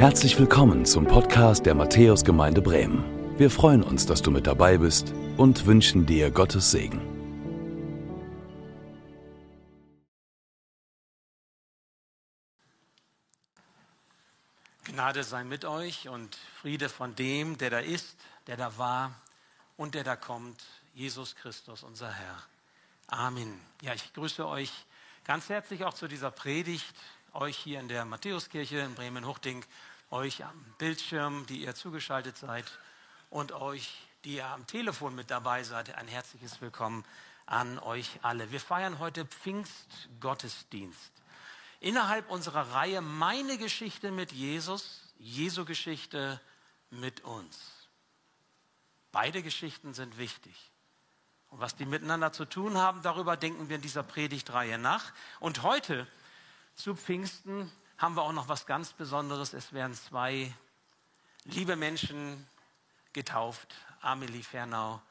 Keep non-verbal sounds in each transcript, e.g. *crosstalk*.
Herzlich willkommen zum Podcast der Matthäusgemeinde Bremen. Wir freuen uns, dass du mit dabei bist und wünschen dir Gottes Segen. Gnade sei mit euch und Friede von dem, der da ist, der da war und der da kommt, Jesus Christus, unser Herr. Amen. Ja, ich grüße euch ganz herzlich auch zu dieser Predigt, euch hier in der Matthäuskirche in Bremen-Huchting, euch am Bildschirm, die ihr zugeschaltet seid und euch, die ihr am Telefon mit dabei seid, ein herzliches Willkommen an euch alle. Wir feiern heute Pfingstgottesdienst. Innerhalb unserer Reihe Meine Geschichte mit Jesus, Jesu Geschichte mit uns. Beide Geschichten sind wichtig. Und was die miteinander zu tun haben, darüber denken wir in dieser Predigtreihe nach. Und heute zu Pfingsten haben wir auch noch was ganz Besonderes. Es werden zwei liebe Menschen getauft, Amelie Fernau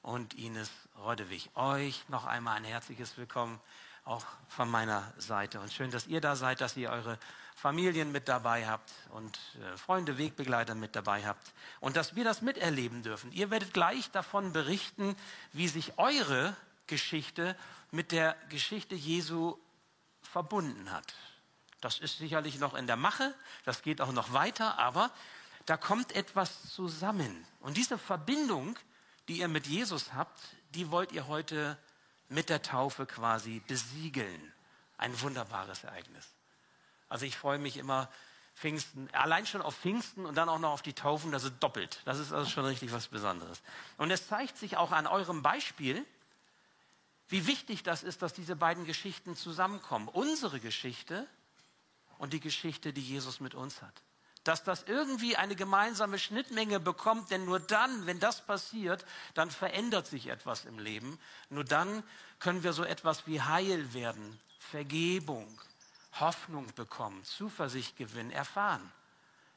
und Ines Roddewig. Euch noch einmal ein herzliches Willkommen auch von meiner Seite. Und schön, dass ihr da seid, dass ihr eure Familien mit dabei habt und äh, Freunde, Wegbegleiter mit dabei habt und dass wir das miterleben dürfen. Ihr werdet gleich davon berichten, wie sich eure Geschichte mit der Geschichte Jesu verbunden hat. Das ist sicherlich noch in der Mache, das geht auch noch weiter, aber da kommt etwas zusammen. Und diese Verbindung, die ihr mit Jesus habt, die wollt ihr heute mit der Taufe quasi besiegeln. Ein wunderbares Ereignis. Also ich freue mich immer Pfingsten, allein schon auf Pfingsten und dann auch noch auf die Taufen, das ist doppelt. Das ist also schon richtig was Besonderes. Und es zeigt sich auch an eurem Beispiel, wie wichtig das ist, dass diese beiden Geschichten zusammenkommen. Unsere Geschichte und die Geschichte, die Jesus mit uns hat. Dass das irgendwie eine gemeinsame Schnittmenge bekommt, denn nur dann, wenn das passiert, dann verändert sich etwas im Leben. Nur dann können wir so etwas wie Heil werden, Vergebung, Hoffnung bekommen, Zuversicht gewinnen, erfahren.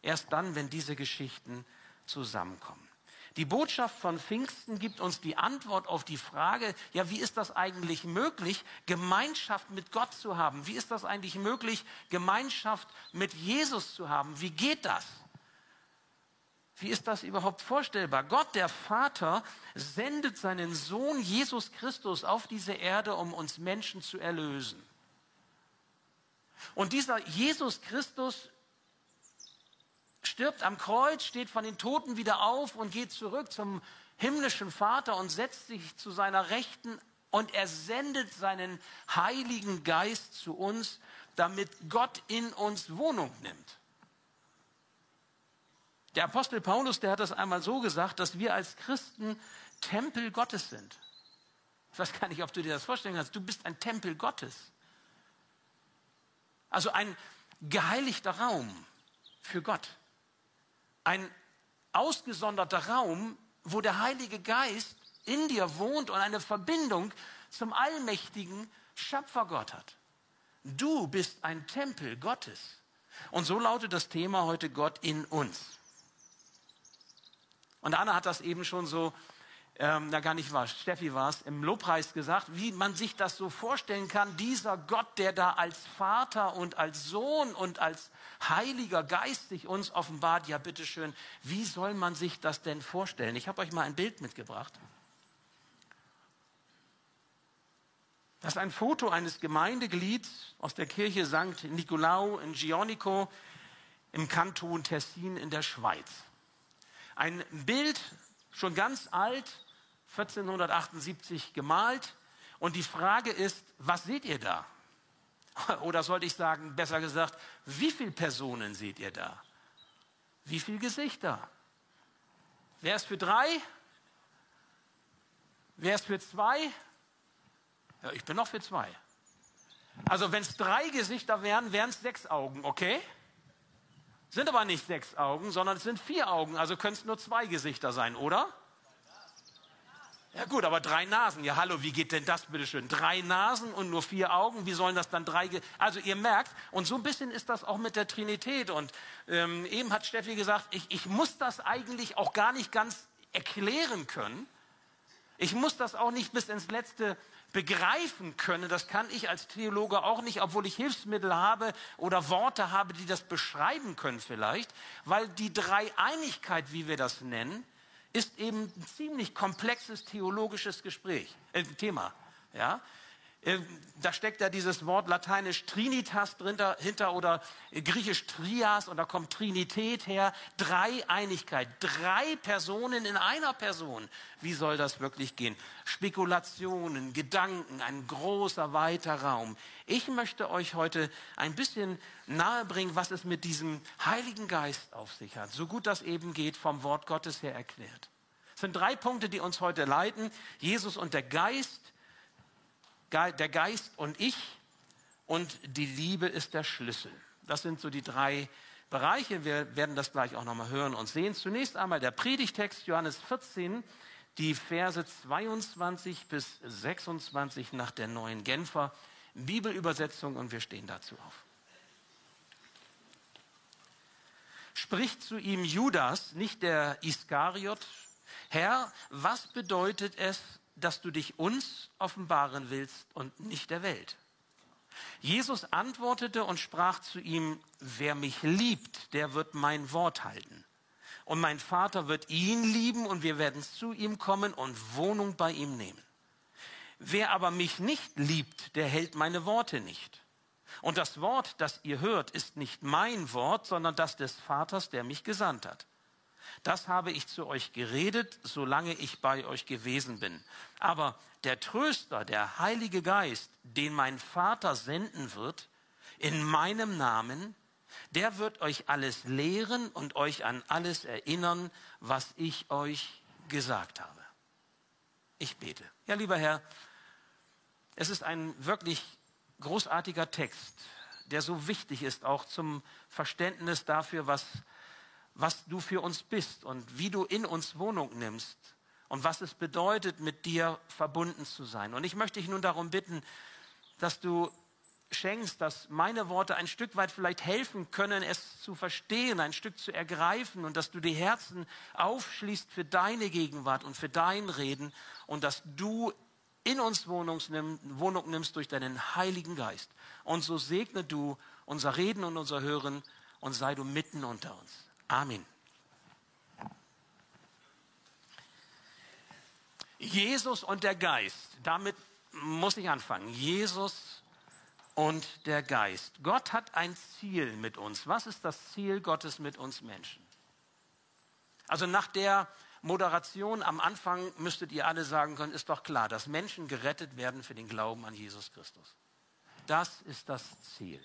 Erst dann, wenn diese Geschichten zusammenkommen. Die Botschaft von Pfingsten gibt uns die Antwort auf die Frage, ja, wie ist das eigentlich möglich, Gemeinschaft mit Gott zu haben? Wie ist das eigentlich möglich, Gemeinschaft mit Jesus zu haben? Wie geht das? Wie ist das überhaupt vorstellbar? Gott, der Vater, sendet seinen Sohn Jesus Christus auf diese Erde, um uns Menschen zu erlösen. Und dieser Jesus Christus stirbt am Kreuz, steht von den Toten wieder auf und geht zurück zum himmlischen Vater und setzt sich zu seiner Rechten und er sendet seinen Heiligen Geist zu uns, damit Gott in uns Wohnung nimmt. Der Apostel Paulus, der hat das einmal so gesagt, dass wir als Christen Tempel Gottes sind. Ich weiß gar nicht, ob du dir das vorstellen kannst. Du bist ein Tempel Gottes. Also ein geheiligter Raum für Gott. Ein ausgesonderter Raum, wo der Heilige Geist in dir wohnt und eine Verbindung zum allmächtigen Schöpfergott hat. Du bist ein Tempel Gottes. Und so lautet das Thema heute Gott in uns. Und Anna hat das eben schon so ähm, na gar nicht war, Steffi war es, im Lobpreis gesagt, wie man sich das so vorstellen kann, dieser Gott, der da als Vater und als Sohn und als Heiliger Geist sich uns offenbart, ja bitteschön, wie soll man sich das denn vorstellen? Ich habe euch mal ein Bild mitgebracht. Das ist ein Foto eines Gemeindeglieds aus der Kirche St. Nicolau in Gionico im Kanton Tessin in der Schweiz. Ein Bild schon ganz alt, 1478 gemalt. Und die Frage ist, was seht ihr da? *laughs* Oder sollte ich sagen, besser gesagt, wie viele Personen seht ihr da? Wie viele Gesichter? Wer ist für drei? Wer ist für zwei? Ja, ich bin noch für zwei. Also wenn es drei Gesichter wären, wären es sechs Augen, okay? Sind aber nicht sechs Augen, sondern es sind vier Augen, also können es nur zwei Gesichter sein, oder? Ja gut, aber drei Nasen. Ja hallo, wie geht denn das bitte schön? Drei Nasen und nur vier Augen, wie sollen das dann drei... Ge also ihr merkt, und so ein bisschen ist das auch mit der Trinität. Und ähm, eben hat Steffi gesagt, ich, ich muss das eigentlich auch gar nicht ganz erklären können. Ich muss das auch nicht bis ins Letzte begreifen können. Das kann ich als Theologe auch nicht, obwohl ich Hilfsmittel habe oder Worte habe, die das beschreiben können vielleicht, weil die Dreieinigkeit, wie wir das nennen, ist eben ein ziemlich komplexes theologisches Gespräch, äh, Thema. Ja? Äh, da steckt ja dieses Wort lateinisch Trinitas drinter, hinter oder griechisch Trias und da kommt Trinität her. Dreieinigkeit, drei Personen in einer Person. Wie soll das wirklich gehen? Spekulationen, Gedanken, ein großer, weiter Raum. Ich möchte euch heute ein bisschen nahebringen, was es mit diesem Heiligen Geist auf sich hat. So gut das eben geht, vom Wort Gottes her erklärt. Es sind drei Punkte, die uns heute leiten. Jesus und der Geist der Geist und ich und die Liebe ist der Schlüssel. Das sind so die drei Bereiche. Wir werden das gleich auch nochmal hören und sehen. Zunächst einmal der Predigtext Johannes 14, die Verse 22 bis 26 nach der neuen Genfer Bibelübersetzung und wir stehen dazu auf. Spricht zu ihm Judas, nicht der Iskariot, Herr, was bedeutet es, dass du dich uns offenbaren willst und nicht der Welt. Jesus antwortete und sprach zu ihm, wer mich liebt, der wird mein Wort halten. Und mein Vater wird ihn lieben und wir werden zu ihm kommen und Wohnung bei ihm nehmen. Wer aber mich nicht liebt, der hält meine Worte nicht. Und das Wort, das ihr hört, ist nicht mein Wort, sondern das des Vaters, der mich gesandt hat. Das habe ich zu euch geredet, solange ich bei euch gewesen bin. Aber der Tröster, der Heilige Geist, den mein Vater senden wird, in meinem Namen, der wird euch alles lehren und euch an alles erinnern, was ich euch gesagt habe. Ich bete. Ja, lieber Herr, es ist ein wirklich großartiger Text, der so wichtig ist, auch zum Verständnis dafür, was was du für uns bist und wie du in uns Wohnung nimmst und was es bedeutet, mit dir verbunden zu sein. Und ich möchte dich nun darum bitten, dass du schenkst, dass meine Worte ein Stück weit vielleicht helfen können, es zu verstehen, ein Stück zu ergreifen und dass du die Herzen aufschließt für deine Gegenwart und für dein Reden und dass du in uns Wohnung nimmst durch deinen Heiligen Geist. Und so segne du unser Reden und unser Hören und sei du mitten unter uns. Amen. Jesus und der Geist. Damit muss ich anfangen. Jesus und der Geist. Gott hat ein Ziel mit uns. Was ist das Ziel Gottes mit uns Menschen? Also nach der Moderation am Anfang müsstet ihr alle sagen können, ist doch klar, dass Menschen gerettet werden für den Glauben an Jesus Christus. Das ist das Ziel.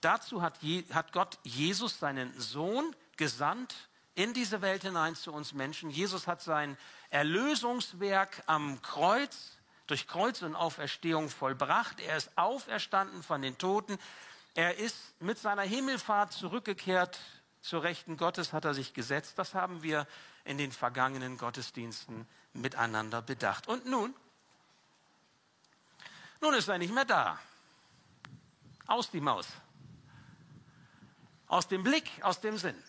Dazu hat, hat Gott Jesus, seinen Sohn, gesandt in diese Welt hinein zu uns Menschen. Jesus hat sein Erlösungswerk am Kreuz, durch Kreuz und Auferstehung vollbracht. Er ist auferstanden von den Toten. Er ist mit seiner Himmelfahrt zurückgekehrt. Zur Rechten Gottes hat er sich gesetzt. Das haben wir in den vergangenen Gottesdiensten miteinander bedacht. Und nun? Nun ist er nicht mehr da. Aus die Maus. Aus dem Blick, aus dem Sinn.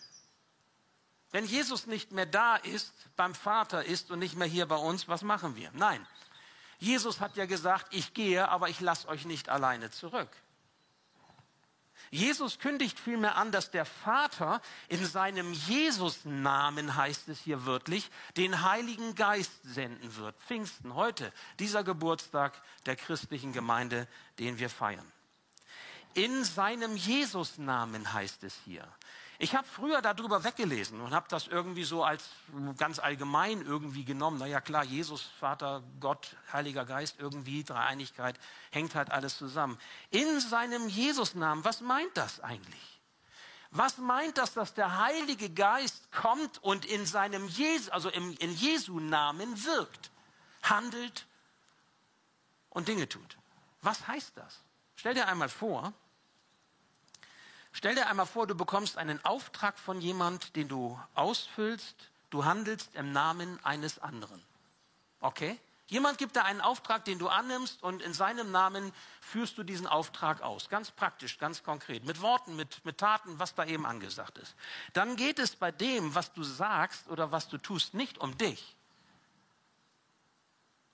Wenn Jesus nicht mehr da ist, beim Vater ist und nicht mehr hier bei uns, was machen wir? Nein. Jesus hat ja gesagt, ich gehe, aber ich lasse euch nicht alleine zurück. Jesus kündigt vielmehr an, dass der Vater in seinem Jesus-Namen, heißt es hier wörtlich, den Heiligen Geist senden wird. Pfingsten, heute, dieser Geburtstag der christlichen Gemeinde, den wir feiern. In seinem Jesus-Namen heißt es hier. Ich habe früher darüber weggelesen und habe das irgendwie so als ganz allgemein irgendwie genommen. Naja klar, Jesus, Vater, Gott, Heiliger Geist, irgendwie Dreieinigkeit, hängt halt alles zusammen. In seinem Jesus-Namen, was meint das eigentlich? Was meint das, dass der Heilige Geist kommt und in seinem Jesu, also im, in Jesu Namen wirkt, handelt und Dinge tut? Was heißt das? Stell dir einmal vor, Stell dir einmal vor, du bekommst einen Auftrag von jemand, den du ausfüllst, du handelst im Namen eines anderen. Okay? Jemand gibt dir einen Auftrag, den du annimmst und in seinem Namen führst du diesen Auftrag aus. Ganz praktisch, ganz konkret. Mit Worten, mit, mit Taten, was da eben angesagt ist. Dann geht es bei dem, was du sagst oder was du tust, nicht um dich.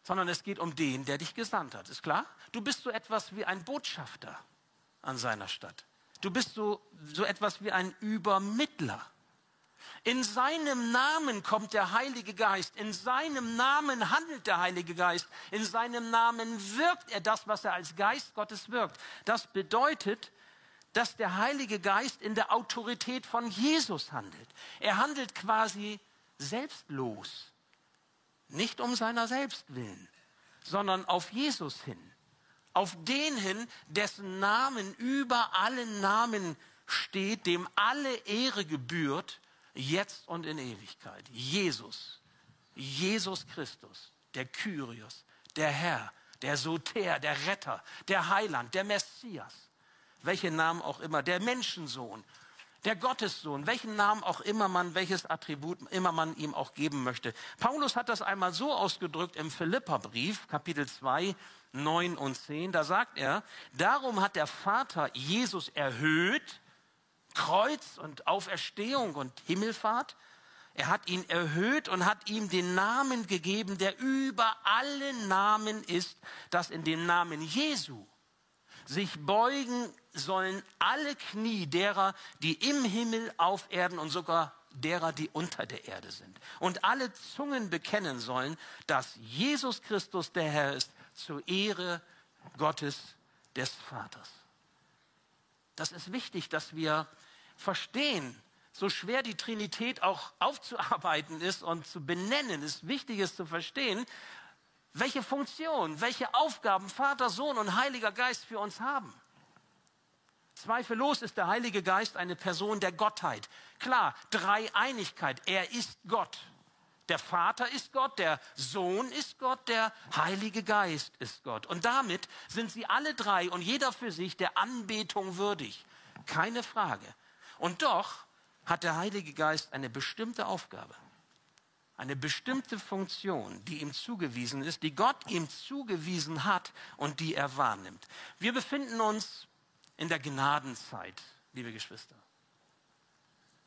sondern es geht um den, der dich gesandt hat. Ist klar? Du bist so etwas wie ein Botschafter an seiner Stadt. Du bist so, so etwas wie ein Übermittler. In seinem Namen kommt der Heilige Geist. In seinem Namen handelt der Heilige Geist. In seinem Namen wirkt er das, was er als Geist Gottes wirkt. Das bedeutet, dass der Heilige Geist in der Autorität von Jesus handelt. Er handelt quasi selbstlos. Nicht um seiner selbst willen, sondern auf Jesus hin. Auf den hin, dessen Namen über allen Namen steht, dem alle Ehre gebührt, jetzt und in Ewigkeit. Jesus, Jesus Christus, der Kyrios, der Herr, der Soter, der Retter, der Heiland, der Messias, welche Namen auch immer, der Menschensohn, der Gottessohn, welchen Namen auch immer man, welches Attribut immer man ihm auch geben möchte. Paulus hat das einmal so ausgedrückt im Philipperbrief, Kapitel 2, 9 und 10. Da sagt er, darum hat der Vater Jesus erhöht, Kreuz und Auferstehung und Himmelfahrt. Er hat ihn erhöht und hat ihm den Namen gegeben, der über alle Namen ist, dass in dem Namen Jesu sich beugen sollen alle Knie derer, die im Himmel, auf Erden und sogar derer, die unter der Erde sind. Und alle Zungen bekennen sollen, dass Jesus Christus der Herr ist, zur Ehre Gottes des Vaters. Das ist wichtig, dass wir verstehen, so schwer die Trinität auch aufzuarbeiten ist und zu benennen, ist wichtig es zu verstehen, welche Funktion, welche Aufgaben Vater, Sohn und Heiliger Geist für uns haben. Zweifellos ist der Heilige Geist eine Person der Gottheit. Klar, Dreieinigkeit. Er ist Gott. Der Vater ist Gott, der Sohn ist Gott, der Heilige Geist ist Gott. Und damit sind sie alle drei und jeder für sich der Anbetung würdig. Keine Frage. Und doch hat der Heilige Geist eine bestimmte Aufgabe, eine bestimmte Funktion, die ihm zugewiesen ist, die Gott ihm zugewiesen hat und die er wahrnimmt. Wir befinden uns in der Gnadenzeit, liebe Geschwister.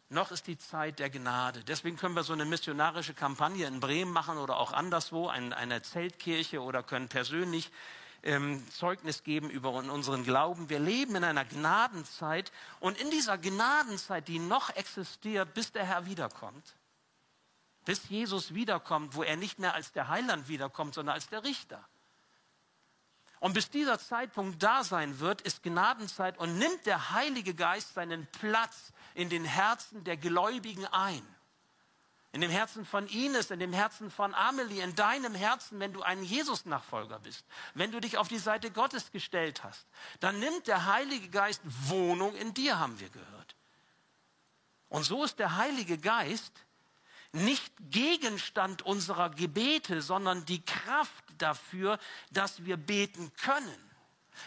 Noch ist die Zeit der Gnade. Deswegen können wir so eine missionarische Kampagne in Bremen machen oder auch anderswo, in einer Zeltkirche oder können persönlich ähm, Zeugnis geben über unseren Glauben. Wir leben in einer Gnadenzeit und in dieser Gnadenzeit, die noch existiert, bis der Herr wiederkommt, bis Jesus wiederkommt, wo er nicht mehr als der Heiland wiederkommt, sondern als der Richter. Und bis dieser Zeitpunkt da sein wird, ist Gnadenzeit und nimmt der Heilige Geist seinen Platz in den Herzen der Gläubigen ein. In dem Herzen von Ines, in dem Herzen von Amelie, in deinem Herzen, wenn du ein Jesus-Nachfolger bist, wenn du dich auf die Seite Gottes gestellt hast, dann nimmt der Heilige Geist Wohnung in dir, haben wir gehört. Und so ist der Heilige Geist nicht Gegenstand unserer Gebete, sondern die Kraft dafür, dass wir beten können.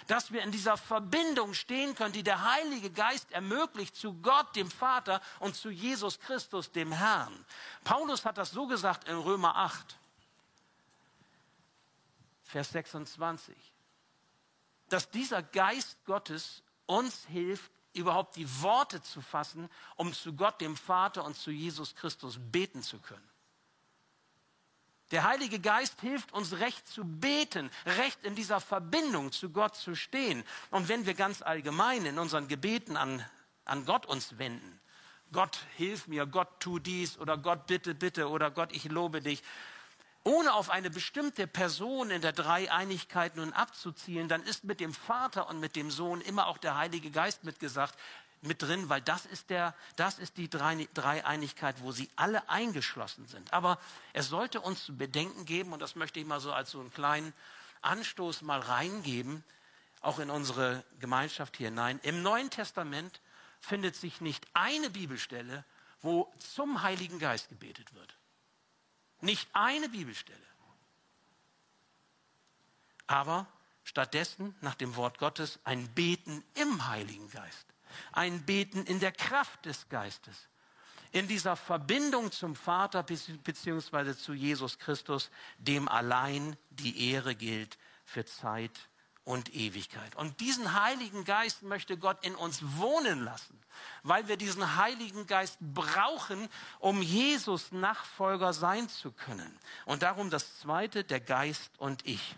Dass wir in dieser Verbindung stehen können, die der Heilige Geist ermöglicht zu Gott, dem Vater und zu Jesus Christus, dem Herrn. Paulus hat das so gesagt in Römer 8, Vers 26, dass dieser Geist Gottes uns hilft, überhaupt die Worte zu fassen, um zu Gott, dem Vater und zu Jesus Christus beten zu können. Der Heilige Geist hilft uns recht zu beten, recht in dieser Verbindung zu Gott zu stehen. Und wenn wir ganz allgemein in unseren Gebeten an, an Gott uns wenden, Gott hilf mir, Gott tu dies oder Gott bitte, bitte oder Gott ich lobe dich, ohne auf eine bestimmte Person in der Dreieinigkeit nun abzuzielen, dann ist mit dem Vater und mit dem Sohn immer auch der Heilige Geist mitgesagt, mit drin, weil das ist, der, das ist die Dreieinigkeit, wo sie alle eingeschlossen sind. Aber es sollte uns zu bedenken geben, und das möchte ich mal so als so einen kleinen Anstoß mal reingeben, auch in unsere Gemeinschaft hier hinein. Im Neuen Testament findet sich nicht eine Bibelstelle, wo zum Heiligen Geist gebetet wird. Nicht eine Bibelstelle. Aber stattdessen nach dem Wort Gottes ein Beten im Heiligen Geist. Ein Beten in der Kraft des Geistes. In dieser Verbindung zum Vater bzw. zu Jesus Christus, dem allein die Ehre gilt für Zeit und Ewigkeit. Und diesen Heiligen Geist möchte Gott in uns wohnen lassen, weil wir diesen Heiligen Geist brauchen, um Jesus Nachfolger sein zu können. Und darum das Zweite, der Geist und ich.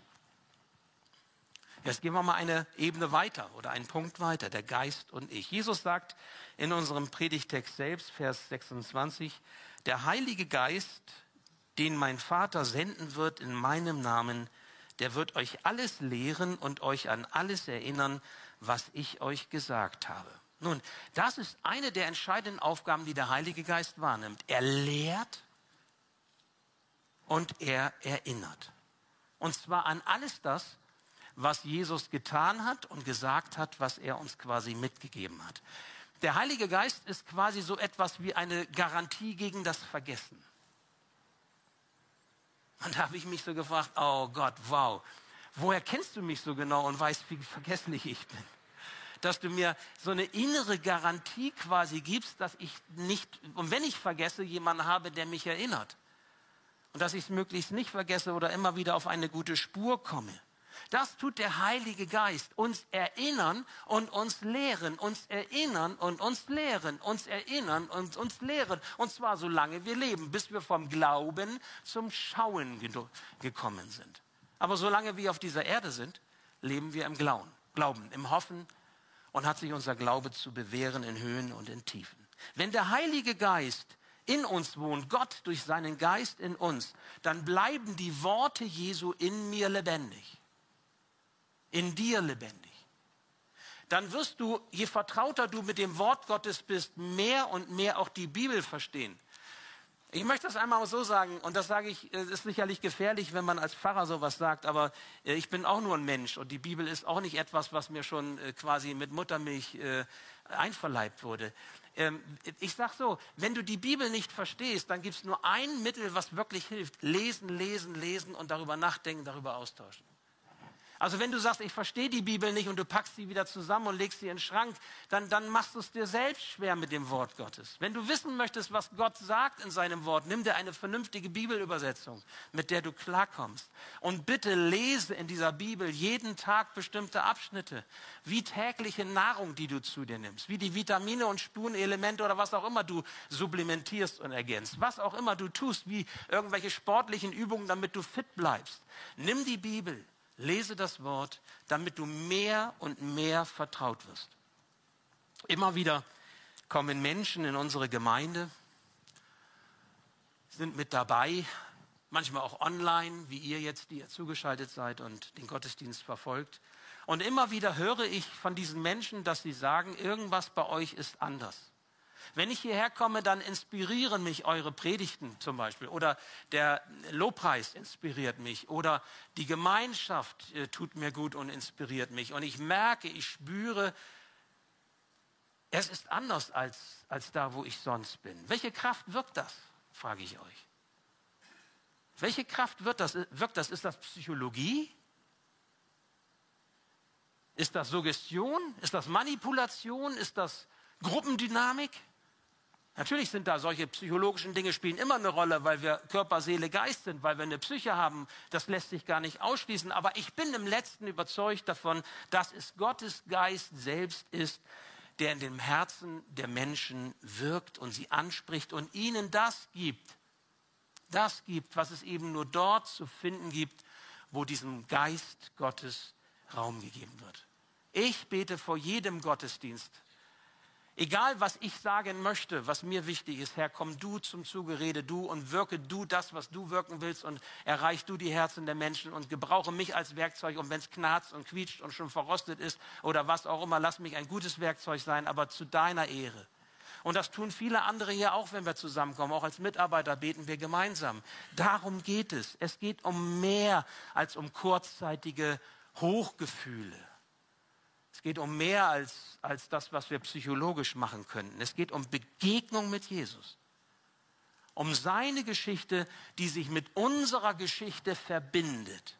Jetzt gehen wir mal eine Ebene weiter oder einen Punkt weiter, der Geist und ich. Jesus sagt in unserem Predigtext selbst, Vers 26, der Heilige Geist, den mein Vater senden wird in meinem Namen, der wird euch alles lehren und euch an alles erinnern, was ich euch gesagt habe. Nun, das ist eine der entscheidenden Aufgaben, die der Heilige Geist wahrnimmt. Er lehrt und er erinnert. Und zwar an alles das, was Jesus getan hat und gesagt hat, was er uns quasi mitgegeben hat. Der Heilige Geist ist quasi so etwas wie eine Garantie gegen das Vergessen. Und da habe ich mich so gefragt, oh Gott, wow, woher kennst du mich so genau und weißt, wie vergesslich ich bin? Dass du mir so eine innere Garantie quasi gibst, dass ich nicht, und wenn ich vergesse, jemanden habe, der mich erinnert. Und dass ich es möglichst nicht vergesse oder immer wieder auf eine gute Spur komme. Das tut der Heilige Geist. Uns erinnern und uns lehren, uns erinnern und uns lehren, uns erinnern und uns lehren. Und zwar solange wir leben, bis wir vom Glauben zum Schauen gekommen sind. Aber solange wir auf dieser Erde sind, leben wir im Glauben, Glauben, im Hoffen und hat sich unser Glaube zu bewähren in Höhen und in Tiefen. Wenn der Heilige Geist in uns wohnt, Gott durch seinen Geist in uns, dann bleiben die Worte Jesu in mir lebendig in dir lebendig. Dann wirst du, je vertrauter du mit dem Wort Gottes bist, mehr und mehr auch die Bibel verstehen. Ich möchte das einmal so sagen, und das sage ich, ist sicherlich gefährlich, wenn man als Pfarrer sowas sagt, aber äh, ich bin auch nur ein Mensch und die Bibel ist auch nicht etwas, was mir schon äh, quasi mit Muttermilch äh, einverleibt wurde. Ähm, ich sage so, wenn du die Bibel nicht verstehst, dann gibt es nur ein Mittel, was wirklich hilft. Lesen, lesen, lesen und darüber nachdenken, darüber austauschen. Also wenn du sagst, ich verstehe die Bibel nicht und du packst sie wieder zusammen und legst sie in den Schrank, dann, dann machst du es dir selbst schwer mit dem Wort Gottes. Wenn du wissen möchtest, was Gott sagt in seinem Wort, nimm dir eine vernünftige Bibelübersetzung, mit der du klarkommst. Und bitte lese in dieser Bibel jeden Tag bestimmte Abschnitte, wie tägliche Nahrung, die du zu dir nimmst, wie die Vitamine und Spurenelemente oder was auch immer du supplementierst und ergänzt, was auch immer du tust, wie irgendwelche sportlichen Übungen, damit du fit bleibst. Nimm die Bibel, Lese das Wort, damit du mehr und mehr vertraut wirst. Immer wieder kommen Menschen in unsere Gemeinde, sind mit dabei, manchmal auch online, wie ihr jetzt, die ihr zugeschaltet seid und den Gottesdienst verfolgt. Und immer wieder höre ich von diesen Menschen, dass sie sagen, irgendwas bei euch ist anders. Wenn ich hierher komme, dann inspirieren mich eure Predigten zum Beispiel oder der Lobpreis inspiriert mich oder die Gemeinschaft äh, tut mir gut und inspiriert mich. Und ich merke, ich spüre, es ist anders als, als da, wo ich sonst bin. Welche Kraft wirkt das, frage ich euch. Welche Kraft wird das, wirkt das? Ist das Psychologie? Ist das Suggestion? Ist das Manipulation? Ist das Gruppendynamik? Natürlich sind da solche psychologischen Dinge spielen immer eine Rolle, weil wir Körper, Seele, Geist sind, weil wir eine Psyche haben. Das lässt sich gar nicht ausschließen. Aber ich bin im letzten überzeugt davon, dass es Gottes Geist selbst ist, der in dem Herzen der Menschen wirkt und sie anspricht und ihnen das gibt. Das gibt, was es eben nur dort zu finden gibt, wo diesem Geist Gottes Raum gegeben wird. Ich bete vor jedem Gottesdienst Egal, was ich sagen möchte, was mir wichtig ist, Herr, komm du zum Zuge, rede du und wirke du das, was du wirken willst und erreich du die Herzen der Menschen und gebrauche mich als Werkzeug und wenn es knarzt und quietscht und schon verrostet ist oder was auch immer, lass mich ein gutes Werkzeug sein, aber zu deiner Ehre. Und das tun viele andere hier auch, wenn wir zusammenkommen. Auch als Mitarbeiter beten wir gemeinsam. Darum geht es. Es geht um mehr als um kurzzeitige Hochgefühle. Es geht um mehr als, als das, was wir psychologisch machen könnten. Es geht um Begegnung mit Jesus. Um seine Geschichte, die sich mit unserer Geschichte verbindet.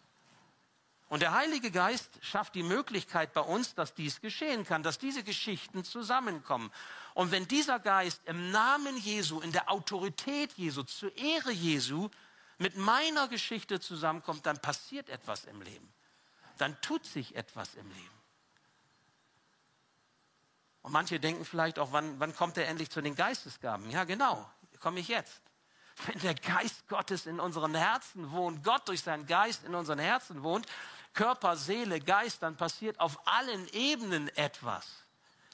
Und der Heilige Geist schafft die Möglichkeit bei uns, dass dies geschehen kann, dass diese Geschichten zusammenkommen. Und wenn dieser Geist im Namen Jesu, in der Autorität Jesu, zur Ehre Jesu mit meiner Geschichte zusammenkommt, dann passiert etwas im Leben dann tut sich etwas im Leben. Und manche denken vielleicht auch, wann, wann kommt er endlich zu den Geistesgaben? Ja, genau, komme ich jetzt. Wenn der Geist Gottes in unseren Herzen wohnt, Gott durch seinen Geist in unseren Herzen wohnt, Körper, Seele, Geist, dann passiert auf allen Ebenen etwas.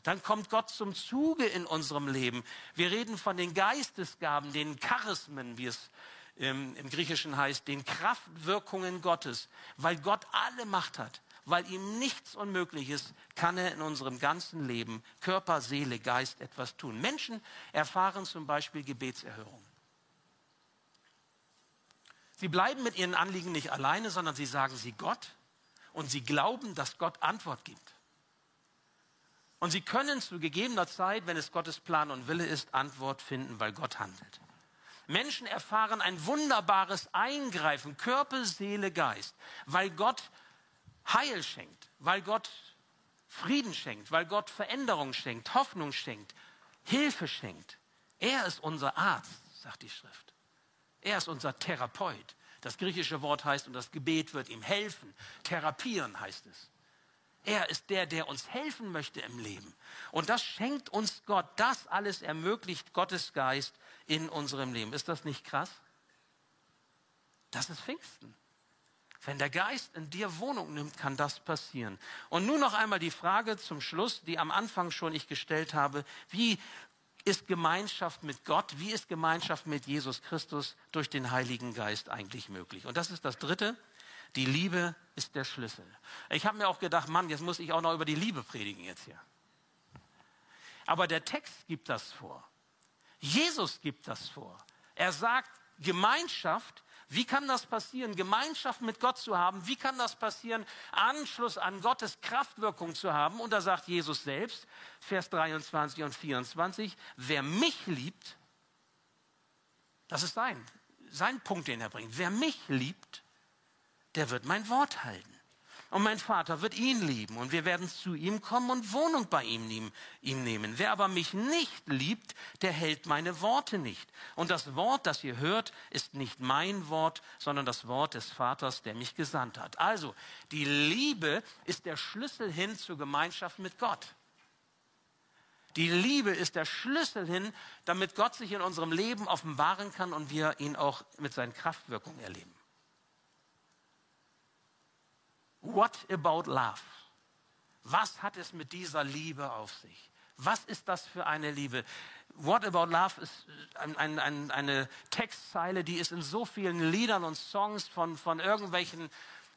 Dann kommt Gott zum Zuge in unserem Leben. Wir reden von den Geistesgaben, den Charismen, wie es im, im Griechischen heißt, den Kraftwirkungen Gottes. Weil Gott alle Macht hat, weil ihm nichts unmöglich ist, kann er in unserem ganzen Leben, Körper, Seele, Geist etwas tun. Menschen erfahren zum Beispiel Gebetserhörung. Sie bleiben mit ihren Anliegen nicht alleine, sondern sie sagen sie Gott und sie glauben, dass Gott Antwort gibt. Und sie können zu gegebener Zeit, wenn es Gottes Plan und Wille ist, Antwort finden, weil Gott handelt. Menschen erfahren ein wunderbares Eingreifen, Körper, Seele, Geist, weil Gott Heil schenkt, weil Gott Frieden schenkt, weil Gott Veränderung schenkt, Hoffnung schenkt, Hilfe schenkt. Er ist unser Arzt, sagt die Schrift. Er ist unser Therapeut. Das griechische Wort heißt, und das Gebet wird ihm helfen. Therapieren heißt es. Er ist der, der uns helfen möchte im Leben. Und das schenkt uns Gott. Das alles ermöglicht Gottes Geist in unserem Leben. Ist das nicht krass? Das ist Pfingsten. Wenn der Geist in dir Wohnung nimmt, kann das passieren. Und nun noch einmal die Frage zum Schluss, die am Anfang schon ich gestellt habe. Wie ist Gemeinschaft mit Gott, wie ist Gemeinschaft mit Jesus Christus durch den Heiligen Geist eigentlich möglich? Und das ist das Dritte. Die Liebe ist der Schlüssel. Ich habe mir auch gedacht, Mann, jetzt muss ich auch noch über die Liebe predigen jetzt hier. Aber der Text gibt das vor. Jesus gibt das vor. Er sagt, Gemeinschaft wie kann das passieren, Gemeinschaft mit Gott zu haben? Wie kann das passieren, Anschluss an Gottes Kraftwirkung zu haben? Und da sagt Jesus selbst, Vers 23 und 24, wer mich liebt, das ist sein, sein Punkt, den er bringt. Wer mich liebt, der wird mein Wort halten. Und mein Vater wird ihn lieben und wir werden zu ihm kommen und Wohnung bei ihm, ihm nehmen. Wer aber mich nicht liebt, der hält meine Worte nicht. Und das Wort, das ihr hört, ist nicht mein Wort, sondern das Wort des Vaters, der mich gesandt hat. Also, die Liebe ist der Schlüssel hin zur Gemeinschaft mit Gott. Die Liebe ist der Schlüssel hin, damit Gott sich in unserem Leben offenbaren kann und wir ihn auch mit seinen Kraftwirkungen erleben. What about love? Was hat es mit dieser Liebe auf sich? Was ist das für eine Liebe? What about love ist ein, ein, ein, eine Textzeile, die ist in so vielen Liedern und Songs von, von irgendwelchen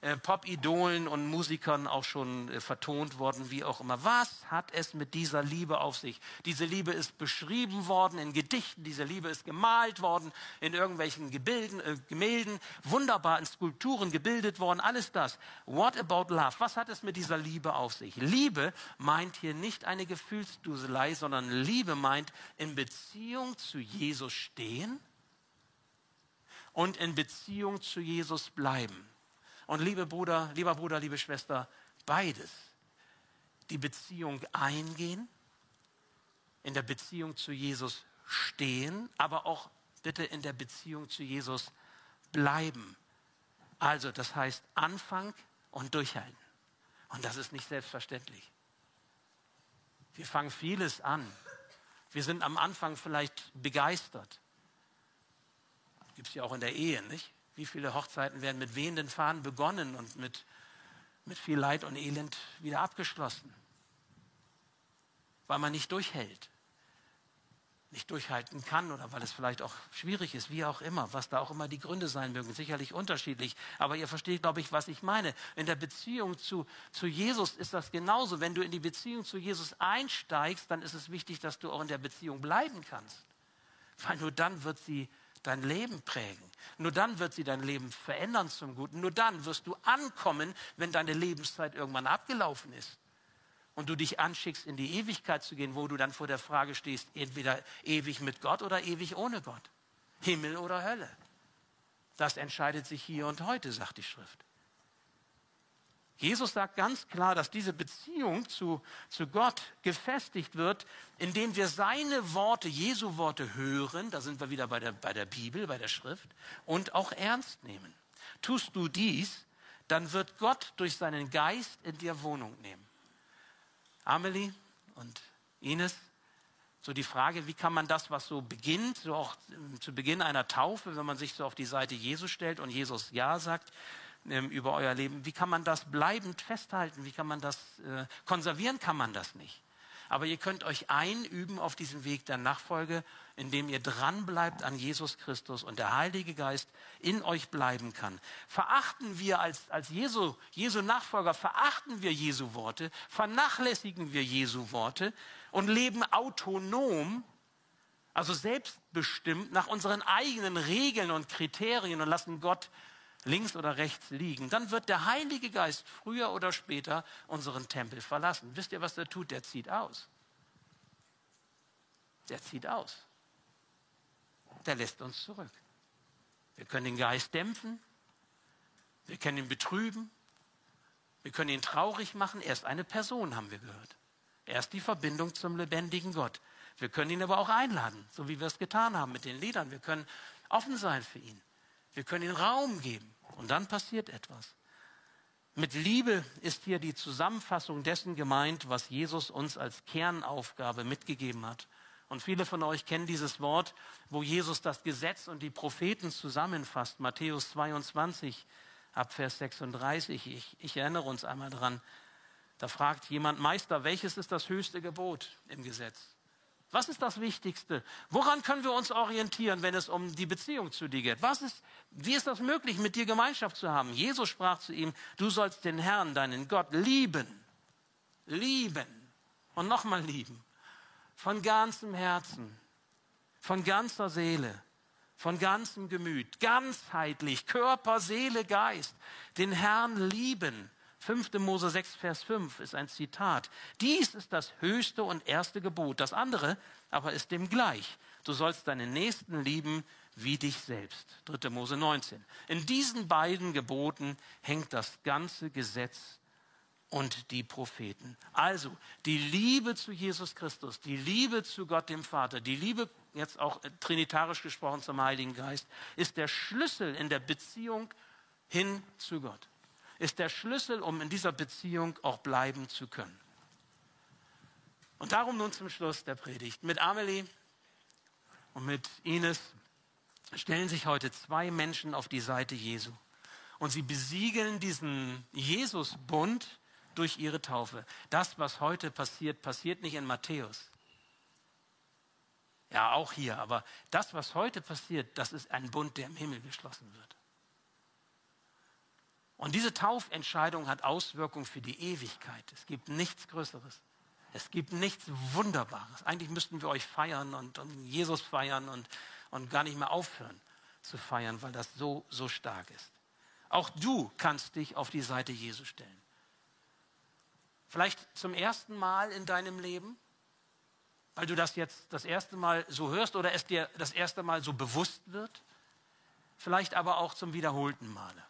äh, Pop-Idolen und Musikern auch schon äh, vertont worden, wie auch immer. Was hat es mit dieser Liebe auf sich? Diese Liebe ist beschrieben worden in Gedichten, diese Liebe ist gemalt worden in irgendwelchen Gebilden, äh, Gemälden, wunderbar in Skulpturen gebildet worden, alles das. What about love? Was hat es mit dieser Liebe auf sich? Liebe meint hier nicht eine Gefühlsduselei, sondern Liebe meint in Beziehung zu Jesus stehen und in Beziehung zu Jesus bleiben. Und liebe Bruder, lieber Bruder, liebe Schwester, beides. Die Beziehung eingehen, in der Beziehung zu Jesus stehen, aber auch bitte in der Beziehung zu Jesus bleiben. Also, das heißt Anfang und durchhalten. Und das ist nicht selbstverständlich. Wir fangen vieles an. Wir sind am Anfang vielleicht begeistert. Gibt es ja auch in der Ehe, nicht? Wie viele Hochzeiten werden mit wehenden Fahnen begonnen und mit, mit viel Leid und Elend wieder abgeschlossen? Weil man nicht durchhält, nicht durchhalten kann oder weil es vielleicht auch schwierig ist, wie auch immer, was da auch immer die Gründe sein mögen, sicherlich unterschiedlich. Aber ihr versteht, glaube ich, was ich meine. In der Beziehung zu, zu Jesus ist das genauso. Wenn du in die Beziehung zu Jesus einsteigst, dann ist es wichtig, dass du auch in der Beziehung bleiben kannst. Weil nur dann wird sie dein Leben prägen. Nur dann wird sie dein Leben verändern zum Guten. Nur dann wirst du ankommen, wenn deine Lebenszeit irgendwann abgelaufen ist. Und du dich anschickst, in die Ewigkeit zu gehen, wo du dann vor der Frage stehst, entweder ewig mit Gott oder ewig ohne Gott. Himmel oder Hölle. Das entscheidet sich hier und heute, sagt die Schrift. Jesus sagt ganz klar, dass diese Beziehung zu, zu Gott gefestigt wird, indem wir seine Worte, Jesu Worte hören, da sind wir wieder bei der, bei der Bibel, bei der Schrift, und auch ernst nehmen. Tust du dies, dann wird Gott durch seinen Geist in dir Wohnung nehmen. Amelie und Ines, so die Frage, wie kann man das, was so beginnt, so auch zu Beginn einer Taufe, wenn man sich so auf die Seite Jesus stellt und Jesus Ja sagt über euer Leben, wie kann man das bleibend festhalten? Wie kann man das äh, konservieren? Kann man das nicht. Aber ihr könnt euch einüben auf diesem Weg der Nachfolge, indem ihr dranbleibt an Jesus Christus und der Heilige Geist in euch bleiben kann. Verachten wir als, als Jesu, Jesu Nachfolger, verachten wir Jesu Worte, vernachlässigen wir Jesu Worte und leben autonom, also selbstbestimmt nach unseren eigenen Regeln und Kriterien und lassen Gott links oder rechts liegen, dann wird der Heilige Geist früher oder später unseren Tempel verlassen. Wisst ihr, was der tut? Der zieht aus. Der zieht aus. Der lässt uns zurück. Wir können den Geist dämpfen. Wir können ihn betrüben. Wir können ihn traurig machen. Er ist eine Person, haben wir gehört. Er ist die Verbindung zum lebendigen Gott. Wir können ihn aber auch einladen, so wie wir es getan haben mit den Liedern. Wir können offen sein für ihn. Wir können ihnen Raum geben und dann passiert etwas. Mit Liebe ist hier die Zusammenfassung dessen gemeint, was Jesus uns als Kernaufgabe mitgegeben hat. Und viele von euch kennen dieses Wort, wo Jesus das Gesetz und die Propheten zusammenfasst. Matthäus 22 ab Vers 36. Ich, ich erinnere uns einmal dran. Da fragt jemand, Meister, welches ist das höchste Gebot im Gesetz? Was ist das Wichtigste? Woran können wir uns orientieren, wenn es um die Beziehung zu dir geht? Was ist, wie ist das möglich, mit dir Gemeinschaft zu haben? Jesus sprach zu ihm, du sollst den Herrn, deinen Gott, lieben. Lieben. Und nochmal lieben. Von ganzem Herzen. Von ganzer Seele. Von ganzem Gemüt. Ganzheitlich. Körper, Seele, Geist. Den Herrn lieben 5. Mose 6, Vers 5 ist ein Zitat. Dies ist das höchste und erste Gebot. Das andere aber ist dem gleich. Du sollst deinen Nächsten lieben wie dich selbst. 3. Mose 19. In diesen beiden Geboten hängt das ganze Gesetz und die Propheten. Also die Liebe zu Jesus Christus, die Liebe zu Gott dem Vater, die Liebe jetzt auch trinitarisch gesprochen zum Heiligen Geist, ist der Schlüssel in der Beziehung hin zu Gott ist der Schlüssel, um in dieser Beziehung auch bleiben zu können. Und darum nun zum Schluss der Predigt. Mit Amelie und mit Ines stellen sich heute zwei Menschen auf die Seite Jesu. Und sie besiegeln diesen Jesus-Bund durch ihre Taufe. Das, was heute passiert, passiert nicht in Matthäus. Ja, auch hier. Aber das, was heute passiert, das ist ein Bund, der im Himmel geschlossen wird. Und diese Taufentscheidung hat Auswirkungen für die Ewigkeit. Es gibt nichts Größeres. Es gibt nichts Wunderbares. Eigentlich müssten wir euch feiern und, und Jesus feiern und, und gar nicht mehr aufhören zu feiern, weil das so, so stark ist. Auch du kannst dich auf die Seite Jesu stellen. Vielleicht zum ersten Mal in deinem Leben, weil du das jetzt das erste Mal so hörst oder es dir das erste Mal so bewusst wird. Vielleicht aber auch zum wiederholten Male.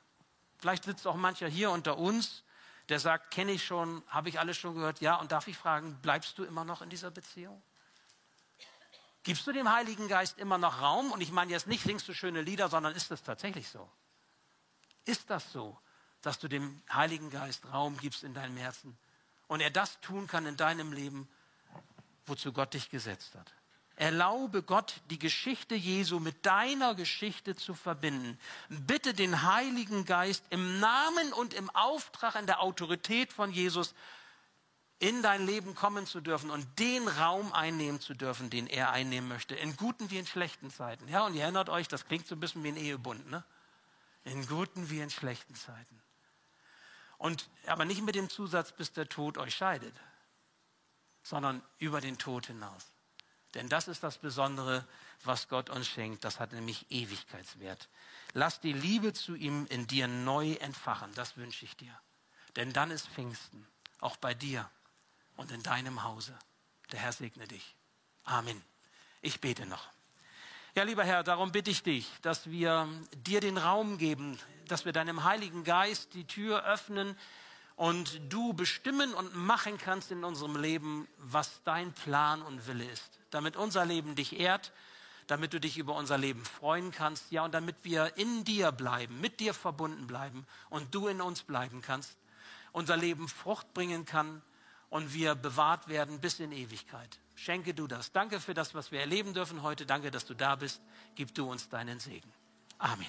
Vielleicht sitzt auch mancher hier unter uns, der sagt, kenne ich schon, habe ich alles schon gehört. Ja, und darf ich fragen, bleibst du immer noch in dieser Beziehung? Gibst du dem Heiligen Geist immer noch Raum? Und ich meine jetzt nicht, singst du schöne Lieder, sondern ist das tatsächlich so? Ist das so, dass du dem Heiligen Geist Raum gibst in deinem Herzen und er das tun kann in deinem Leben, wozu Gott dich gesetzt hat? Erlaube Gott, die Geschichte Jesu mit deiner Geschichte zu verbinden. Bitte den Heiligen Geist im Namen und im Auftrag, in der Autorität von Jesus in dein Leben kommen zu dürfen und den Raum einnehmen zu dürfen, den er einnehmen möchte, in guten wie in schlechten Zeiten. Ja, und ihr erinnert euch, das klingt so ein bisschen wie ein Ehebund, ne? In guten wie in schlechten Zeiten. Und aber nicht mit dem Zusatz, bis der Tod euch scheidet, sondern über den Tod hinaus. Denn das ist das Besondere, was Gott uns schenkt. Das hat nämlich Ewigkeitswert. Lass die Liebe zu ihm in dir neu entfachen. Das wünsche ich dir. Denn dann ist Pfingsten. Auch bei dir und in deinem Hause. Der Herr segne dich. Amen. Ich bete noch. Ja, lieber Herr, darum bitte ich dich, dass wir dir den Raum geben, dass wir deinem Heiligen Geist die Tür öffnen, und du bestimmen und machen kannst in unserem Leben, was dein Plan und Wille ist, damit unser Leben dich ehrt, damit du dich über unser Leben freuen kannst, ja, und damit wir in dir bleiben, mit dir verbunden bleiben und du in uns bleiben kannst, unser Leben Frucht bringen kann und wir bewahrt werden bis in Ewigkeit. Schenke du das. Danke für das, was wir erleben dürfen heute. Danke, dass du da bist. Gib du uns deinen Segen. Amen.